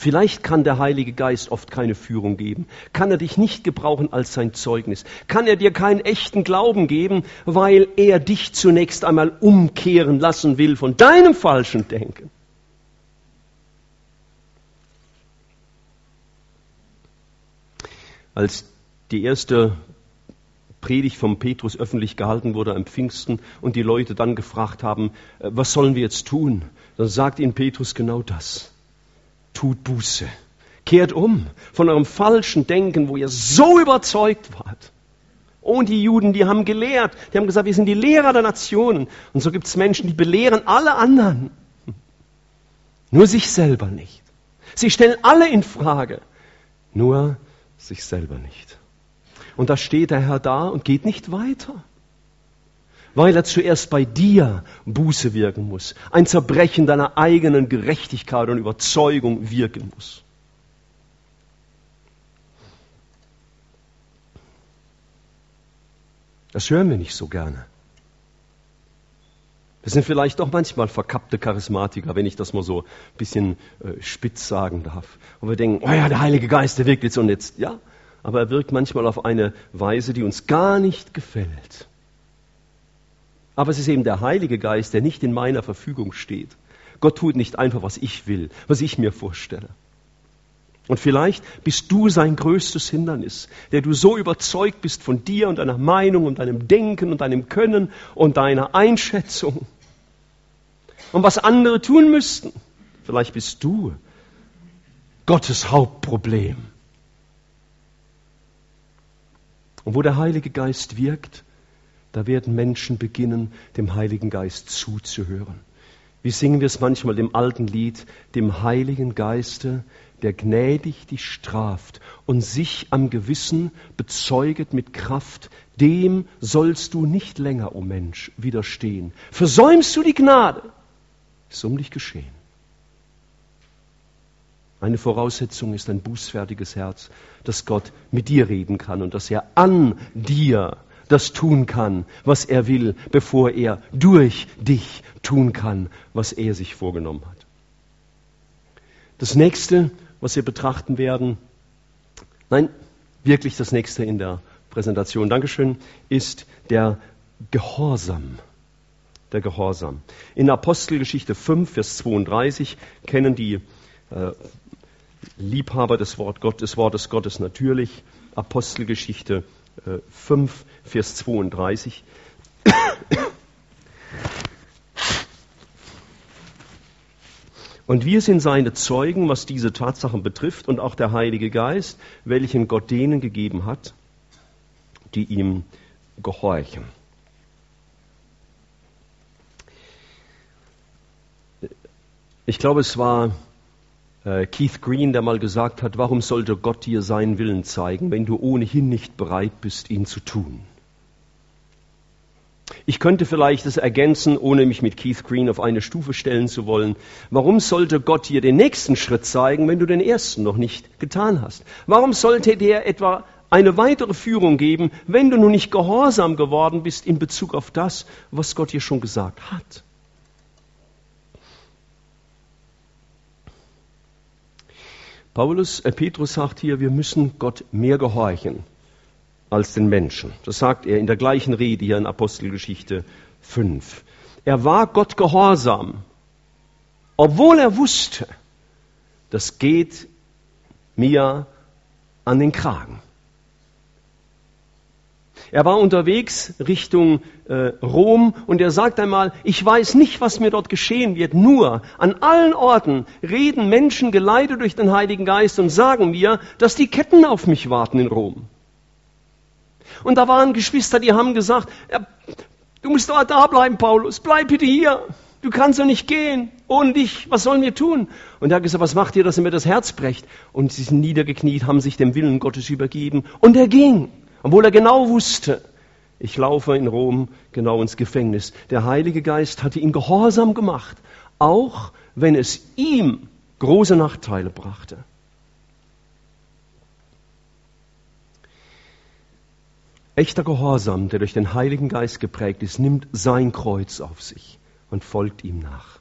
Vielleicht kann der Heilige Geist oft keine Führung geben, kann er dich nicht gebrauchen als sein Zeugnis, kann er dir keinen echten Glauben geben, weil er dich zunächst einmal umkehren lassen will von deinem falschen Denken. Als die erste Predigt vom Petrus öffentlich gehalten wurde am Pfingsten und die Leute dann gefragt haben, äh, was sollen wir jetzt tun? Dann sagt ihnen Petrus genau das. Tut Buße. Kehrt um von eurem falschen Denken, wo ihr so überzeugt wart. Und die Juden, die haben gelehrt, die haben gesagt, wir sind die Lehrer der Nationen. Und so gibt es Menschen, die belehren alle anderen. Nur sich selber nicht. Sie stellen alle in Frage, nur sich selber nicht. Und da steht der Herr da und geht nicht weiter, weil er zuerst bei dir Buße wirken muss, ein Zerbrechen deiner eigenen Gerechtigkeit und Überzeugung wirken muss. Das hören wir nicht so gerne. Wir sind vielleicht doch manchmal verkappte Charismatiker, wenn ich das mal so ein bisschen äh, spitz sagen darf. Und wir denken, oh ja, der Heilige Geist, der wirkt jetzt und jetzt. Ja, aber er wirkt manchmal auf eine Weise, die uns gar nicht gefällt. Aber es ist eben der Heilige Geist, der nicht in meiner Verfügung steht. Gott tut nicht einfach, was ich will, was ich mir vorstelle. Und vielleicht bist du sein größtes Hindernis, der du so überzeugt bist von dir und deiner Meinung und deinem Denken und deinem Können und deiner Einschätzung. Und was andere tun müssten. Vielleicht bist du Gottes Hauptproblem. Und wo der Heilige Geist wirkt, da werden Menschen beginnen, dem Heiligen Geist zuzuhören. Wie singen wir es manchmal im alten Lied, dem Heiligen Geiste der gnädig dich straft und sich am Gewissen bezeuget mit Kraft, dem sollst du nicht länger, o oh Mensch, widerstehen. Versäumst du die Gnade, ist um dich geschehen. Eine Voraussetzung ist ein bußfertiges Herz, dass Gott mit dir reden kann und dass er an dir das tun kann, was er will, bevor er durch dich tun kann, was er sich vorgenommen hat. Das nächste, was wir betrachten werden, nein, wirklich das nächste in der Präsentation, Dankeschön, ist der Gehorsam. Der Gehorsam. In Apostelgeschichte 5, Vers 32 kennen die äh, Liebhaber des, Wort Gott, des Wortes Gottes natürlich Apostelgeschichte äh, 5, Vers 32. Und wir sind seine Zeugen, was diese Tatsachen betrifft, und auch der Heilige Geist, welchen Gott denen gegeben hat, die ihm gehorchen. Ich glaube, es war Keith Green, der mal gesagt hat, warum sollte Gott dir seinen Willen zeigen, wenn du ohnehin nicht bereit bist, ihn zu tun? Ich könnte vielleicht das ergänzen, ohne mich mit Keith Green auf eine Stufe stellen zu wollen. Warum sollte Gott dir den nächsten Schritt zeigen, wenn du den ersten noch nicht getan hast? Warum sollte dir etwa eine weitere Führung geben, wenn du nun nicht gehorsam geworden bist in Bezug auf das, was Gott dir schon gesagt hat? Paulus, äh, Petrus sagt hier, wir müssen Gott mehr gehorchen als den Menschen. Das sagt er in der gleichen Rede hier in Apostelgeschichte 5. Er war Gott gehorsam, obwohl er wusste, das geht mir an den Kragen. Er war unterwegs Richtung äh, Rom und er sagt einmal, ich weiß nicht, was mir dort geschehen wird, nur an allen Orten reden Menschen geleitet durch den Heiligen Geist und sagen mir, dass die Ketten auf mich warten in Rom. Und da waren Geschwister, die haben gesagt, ja, du musst doch da bleiben, Paulus, bleib bitte hier. Du kannst doch nicht gehen ohne dich. Was sollen wir tun? Und er hat gesagt, was macht ihr, dass ihr mir das Herz brecht? Und sie sind niedergekniet, haben sich dem Willen Gottes übergeben. Und er ging, obwohl er genau wusste, ich laufe in Rom genau ins Gefängnis. Der Heilige Geist hatte ihn gehorsam gemacht, auch wenn es ihm große Nachteile brachte. Echter Gehorsam, der durch den Heiligen Geist geprägt ist, nimmt sein Kreuz auf sich und folgt ihm nach.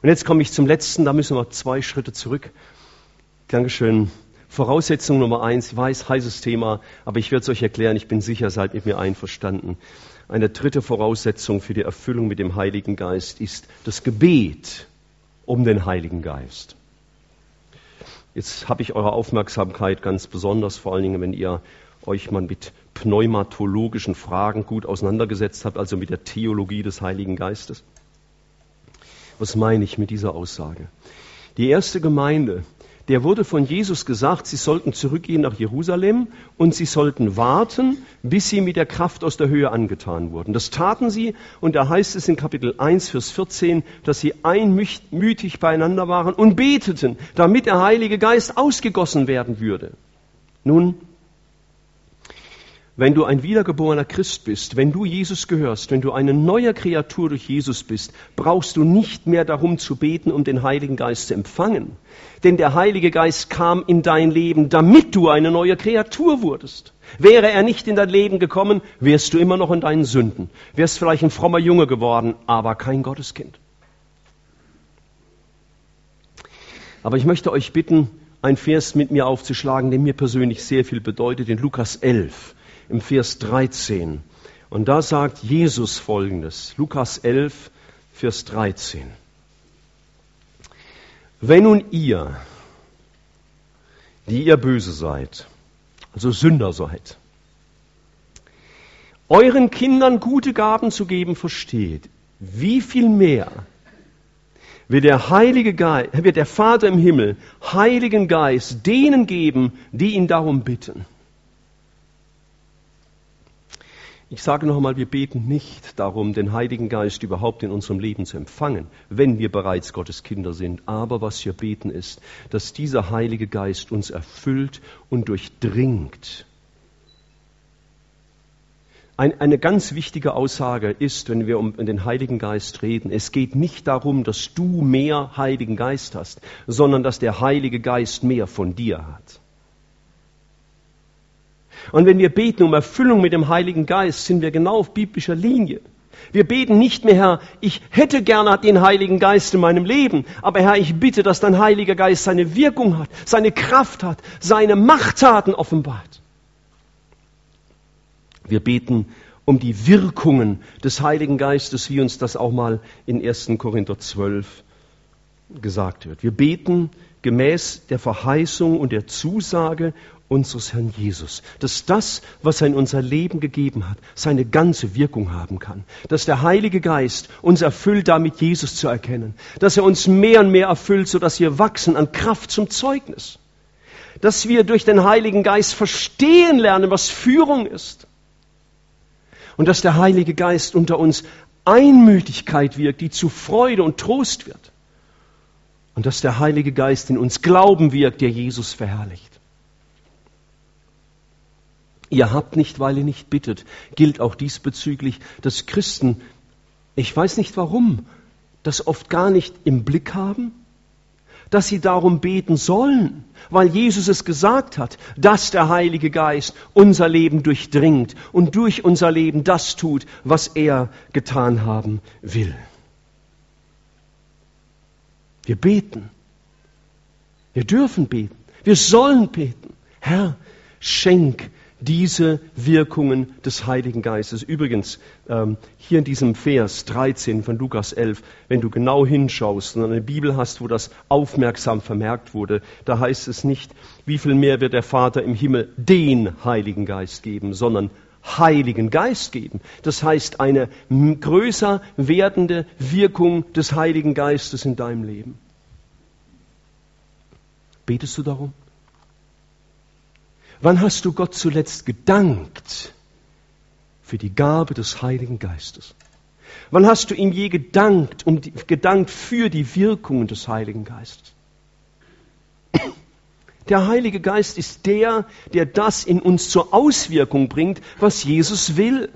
Und jetzt komme ich zum letzten, da müssen wir zwei Schritte zurück. Dankeschön. Voraussetzung Nummer eins, weiß, heißes Thema, aber ich werde es euch erklären, ich bin sicher, seid mit mir einverstanden. Eine dritte Voraussetzung für die Erfüllung mit dem Heiligen Geist ist das Gebet um den Heiligen Geist. Jetzt habe ich eure Aufmerksamkeit ganz besonders, vor allen Dingen, wenn ihr euch mal mit pneumatologischen Fragen gut auseinandergesetzt habt, also mit der Theologie des Heiligen Geistes. Was meine ich mit dieser Aussage? Die erste Gemeinde, der wurde von Jesus gesagt, sie sollten zurückgehen nach Jerusalem und sie sollten warten, bis sie mit der Kraft aus der Höhe angetan wurden. Das taten sie und da heißt es in Kapitel 1, Vers 14, dass sie einmütig beieinander waren und beteten, damit der Heilige Geist ausgegossen werden würde. Nun, wenn du ein wiedergeborener Christ bist, wenn du Jesus gehörst, wenn du eine neue Kreatur durch Jesus bist, brauchst du nicht mehr darum zu beten, um den Heiligen Geist zu empfangen. Denn der Heilige Geist kam in dein Leben, damit du eine neue Kreatur wurdest. Wäre er nicht in dein Leben gekommen, wärst du immer noch in deinen Sünden. Wärst vielleicht ein frommer Junge geworden, aber kein Gotteskind. Aber ich möchte euch bitten, ein Vers mit mir aufzuschlagen, der mir persönlich sehr viel bedeutet, in Lukas 11 im Vers 13. Und da sagt Jesus Folgendes, Lukas 11, Vers 13. Wenn nun ihr, die ihr böse seid, also Sünder seid, euren Kindern gute Gaben zu geben versteht, wie viel mehr wird der Heilige Geist, wird der Vater im Himmel Heiligen Geist denen geben, die ihn darum bitten. Ich sage noch einmal, wir beten nicht darum, den Heiligen Geist überhaupt in unserem Leben zu empfangen, wenn wir bereits Gottes Kinder sind. Aber was wir beten ist, dass dieser Heilige Geist uns erfüllt und durchdringt. Ein, eine ganz wichtige Aussage ist, wenn wir um den Heiligen Geist reden, es geht nicht darum, dass du mehr Heiligen Geist hast, sondern dass der Heilige Geist mehr von dir hat. Und wenn wir beten um Erfüllung mit dem Heiligen Geist, sind wir genau auf biblischer Linie. Wir beten nicht mehr, Herr, ich hätte gerne den Heiligen Geist in meinem Leben, aber Herr, ich bitte, dass dein Heiliger Geist seine Wirkung hat, seine Kraft hat, seine Machttaten offenbart. Wir beten um die Wirkungen des Heiligen Geistes, wie uns das auch mal in 1. Korinther 12 gesagt wird. Wir beten gemäß der Verheißung und der Zusage unseres Herrn Jesus, dass das, was er in unser Leben gegeben hat, seine ganze Wirkung haben kann, dass der Heilige Geist uns erfüllt, damit Jesus zu erkennen, dass er uns mehr und mehr erfüllt, sodass wir wachsen an Kraft zum Zeugnis, dass wir durch den Heiligen Geist verstehen lernen, was Führung ist. Und dass der Heilige Geist unter uns Einmütigkeit wirkt, die zu Freude und Trost wird. Und dass der Heilige Geist in uns Glauben wirkt, der Jesus verherrlicht. Ihr habt nicht, weil ihr nicht bittet, gilt auch diesbezüglich, dass Christen, ich weiß nicht warum, das oft gar nicht im Blick haben, dass sie darum beten sollen, weil Jesus es gesagt hat, dass der Heilige Geist unser Leben durchdringt und durch unser Leben das tut, was er getan haben will. Wir beten. Wir dürfen beten. Wir sollen beten. Herr, schenk diese Wirkungen des Heiligen Geistes. Übrigens, ähm, hier in diesem Vers 13 von Lukas 11, wenn du genau hinschaust und eine Bibel hast, wo das aufmerksam vermerkt wurde, da heißt es nicht, wie viel mehr wird der Vater im Himmel den Heiligen Geist geben, sondern Heiligen Geist geben. Das heißt eine größer werdende Wirkung des Heiligen Geistes in deinem Leben. Betest du darum? Wann hast du Gott zuletzt gedankt für die Gabe des Heiligen Geistes? Wann hast du ihm je gedankt, um die, gedankt für die Wirkungen des Heiligen Geistes? Der Heilige Geist ist der, der das in uns zur Auswirkung bringt, was Jesus will.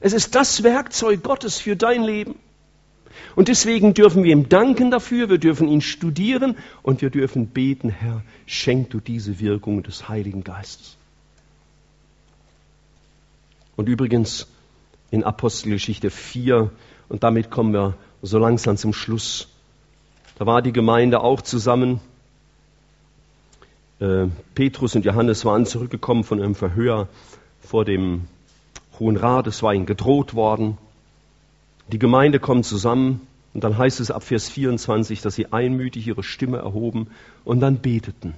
Es ist das Werkzeug Gottes für dein Leben. Und deswegen dürfen wir ihm danken dafür, wir dürfen ihn studieren und wir dürfen beten, Herr, schenk du diese Wirkung des Heiligen Geistes. Und übrigens in Apostelgeschichte 4, und damit kommen wir so langsam zum Schluss, da war die Gemeinde auch zusammen. Äh, Petrus und Johannes waren zurückgekommen von einem Verhör vor dem Hohen Rat, es war ihnen gedroht worden. Die Gemeinde kommt zusammen und dann heißt es ab Vers 24, dass sie einmütig ihre Stimme erhoben und dann beteten.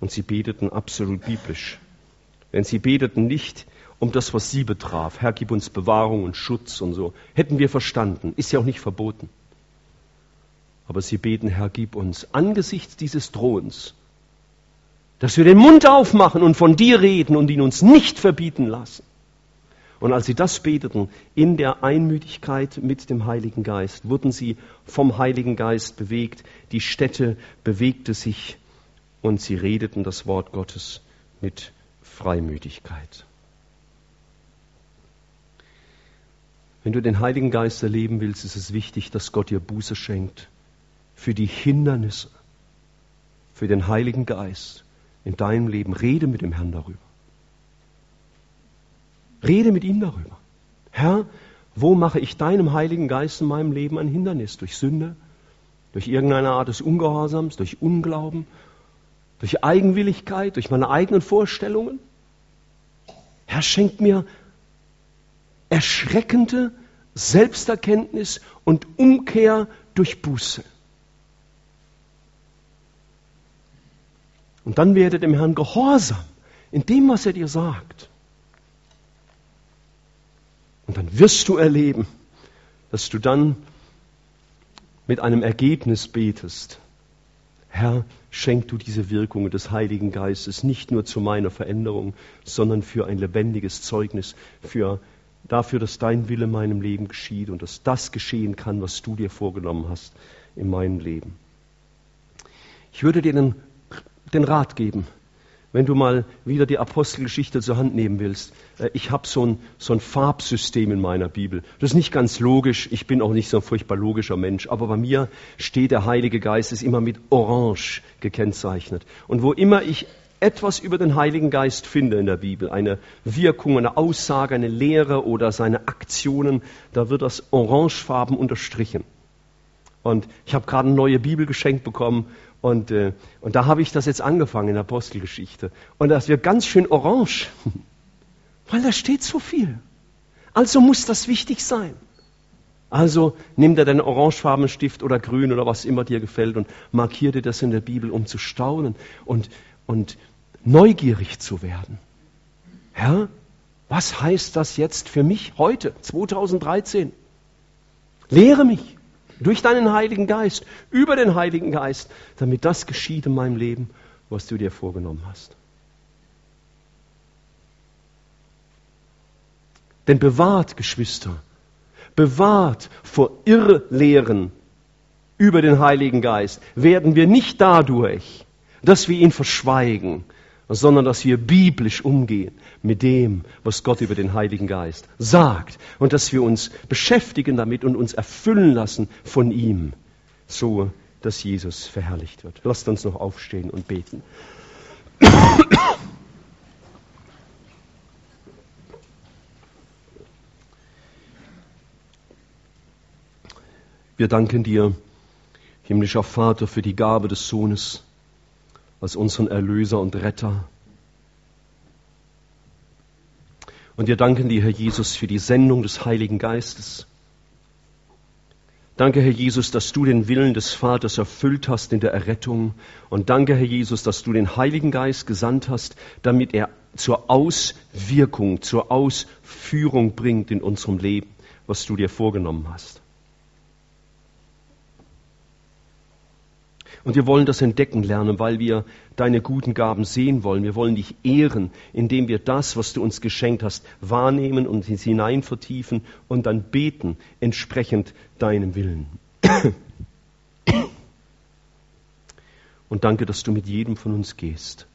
Und sie beteten absolut biblisch. Denn sie beteten nicht um das, was sie betraf. Herr, gib uns Bewahrung und Schutz und so. Hätten wir verstanden. Ist ja auch nicht verboten. Aber sie beten, Herr, gib uns angesichts dieses Drohens, dass wir den Mund aufmachen und von dir reden und ihn uns nicht verbieten lassen. Und als sie das beteten, in der Einmütigkeit mit dem Heiligen Geist, wurden sie vom Heiligen Geist bewegt. Die Stätte bewegte sich und sie redeten das Wort Gottes mit Freimütigkeit. Wenn du den Heiligen Geist erleben willst, ist es wichtig, dass Gott dir Buße schenkt für die Hindernisse, für den Heiligen Geist in deinem Leben. Rede mit dem Herrn darüber. Rede mit ihm darüber. Herr, wo mache ich deinem Heiligen Geist in meinem Leben ein Hindernis? Durch Sünde? Durch irgendeine Art des Ungehorsams? Durch Unglauben? Durch Eigenwilligkeit? Durch meine eigenen Vorstellungen? Herr, schenk mir erschreckende Selbsterkenntnis und Umkehr durch Buße. Und dann werde dem Herrn gehorsam in dem, was er dir sagt. Und dann wirst du erleben, dass du dann mit einem Ergebnis betest. Herr, schenk du diese Wirkungen des Heiligen Geistes nicht nur zu meiner Veränderung, sondern für ein lebendiges Zeugnis, für dafür, dass dein Wille in meinem Leben geschieht und dass das geschehen kann, was du dir vorgenommen hast in meinem Leben. Ich würde dir den, den Rat geben, wenn du mal wieder die Apostelgeschichte zur Hand nehmen willst, äh, ich habe so ein, so ein Farbsystem in meiner Bibel. Das ist nicht ganz logisch, ich bin auch nicht so ein furchtbar logischer Mensch, aber bei mir steht der Heilige Geist, ist immer mit Orange gekennzeichnet. Und wo immer ich etwas über den Heiligen Geist finde in der Bibel, eine Wirkung, eine Aussage, eine Lehre oder seine Aktionen, da wird das orangefarben unterstrichen. Und ich habe gerade eine neue Bibel geschenkt bekommen und, äh, und da habe ich das jetzt angefangen in der Apostelgeschichte. Und das wird ganz schön orange, weil da steht so viel. Also muss das wichtig sein. Also nimm dir deinen orangefarbenen Stift oder grün oder was immer dir gefällt und markier dir das in der Bibel, um zu staunen und, und neugierig zu werden. Herr, was heißt das jetzt für mich heute, 2013? Lehre mich durch deinen Heiligen Geist, über den Heiligen Geist, damit das geschieht in meinem Leben, was du dir vorgenommen hast. Denn bewahrt, Geschwister, bewahrt vor Irrlehren über den Heiligen Geist werden wir nicht dadurch, dass wir ihn verschweigen, sondern dass wir biblisch umgehen mit dem, was Gott über den Heiligen Geist sagt und dass wir uns beschäftigen damit und uns erfüllen lassen von ihm, so dass Jesus verherrlicht wird. Lasst uns noch aufstehen und beten. Wir danken dir, himmlischer Vater, für die Gabe des Sohnes als unseren Erlöser und Retter. Und wir danken dir, Herr Jesus, für die Sendung des Heiligen Geistes. Danke, Herr Jesus, dass du den Willen des Vaters erfüllt hast in der Errettung. Und danke, Herr Jesus, dass du den Heiligen Geist gesandt hast, damit er zur Auswirkung, zur Ausführung bringt in unserem Leben, was du dir vorgenommen hast. Und wir wollen das entdecken lernen, weil wir deine guten Gaben sehen wollen. Wir wollen dich ehren, indem wir das, was du uns geschenkt hast, wahrnehmen und hinein vertiefen und dann beten, entsprechend deinem Willen. Und danke, dass du mit jedem von uns gehst.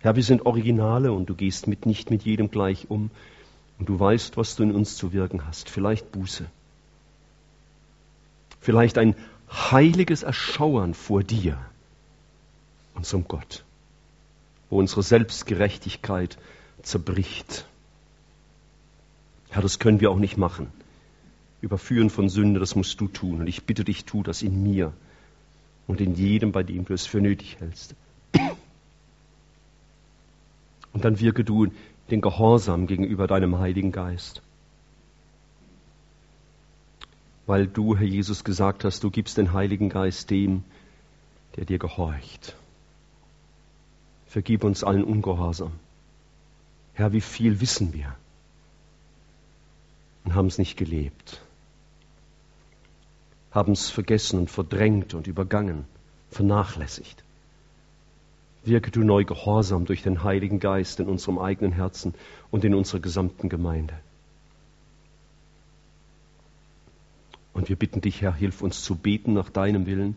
Herr, wir sind Originale und du gehst mit, nicht mit jedem gleich um. Und du weißt, was du in uns zu wirken hast. Vielleicht Buße. Vielleicht ein heiliges Erschauern vor dir, unserem Gott, wo unsere Selbstgerechtigkeit zerbricht. Herr, das können wir auch nicht machen. Überführen von Sünde, das musst du tun. Und ich bitte dich, tu das in mir und in jedem, bei dem du es für nötig hältst. Und dann wirke du den Gehorsam gegenüber deinem Heiligen Geist weil du, Herr Jesus, gesagt hast, du gibst den Heiligen Geist dem, der dir gehorcht. Vergib uns allen Ungehorsam. Herr, wie viel wissen wir und haben es nicht gelebt, haben es vergessen und verdrängt und übergangen, vernachlässigt. Wirke du neu Gehorsam durch den Heiligen Geist in unserem eigenen Herzen und in unserer gesamten Gemeinde. Und wir bitten dich, Herr, hilf uns zu beten nach deinem Willen,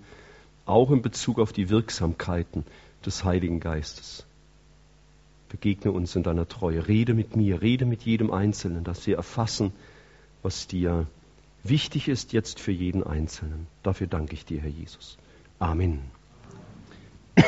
auch in Bezug auf die Wirksamkeiten des Heiligen Geistes. Begegne uns in deiner Treue. Rede mit mir, rede mit jedem Einzelnen, dass wir erfassen, was dir wichtig ist jetzt für jeden Einzelnen. Dafür danke ich dir, Herr Jesus. Amen.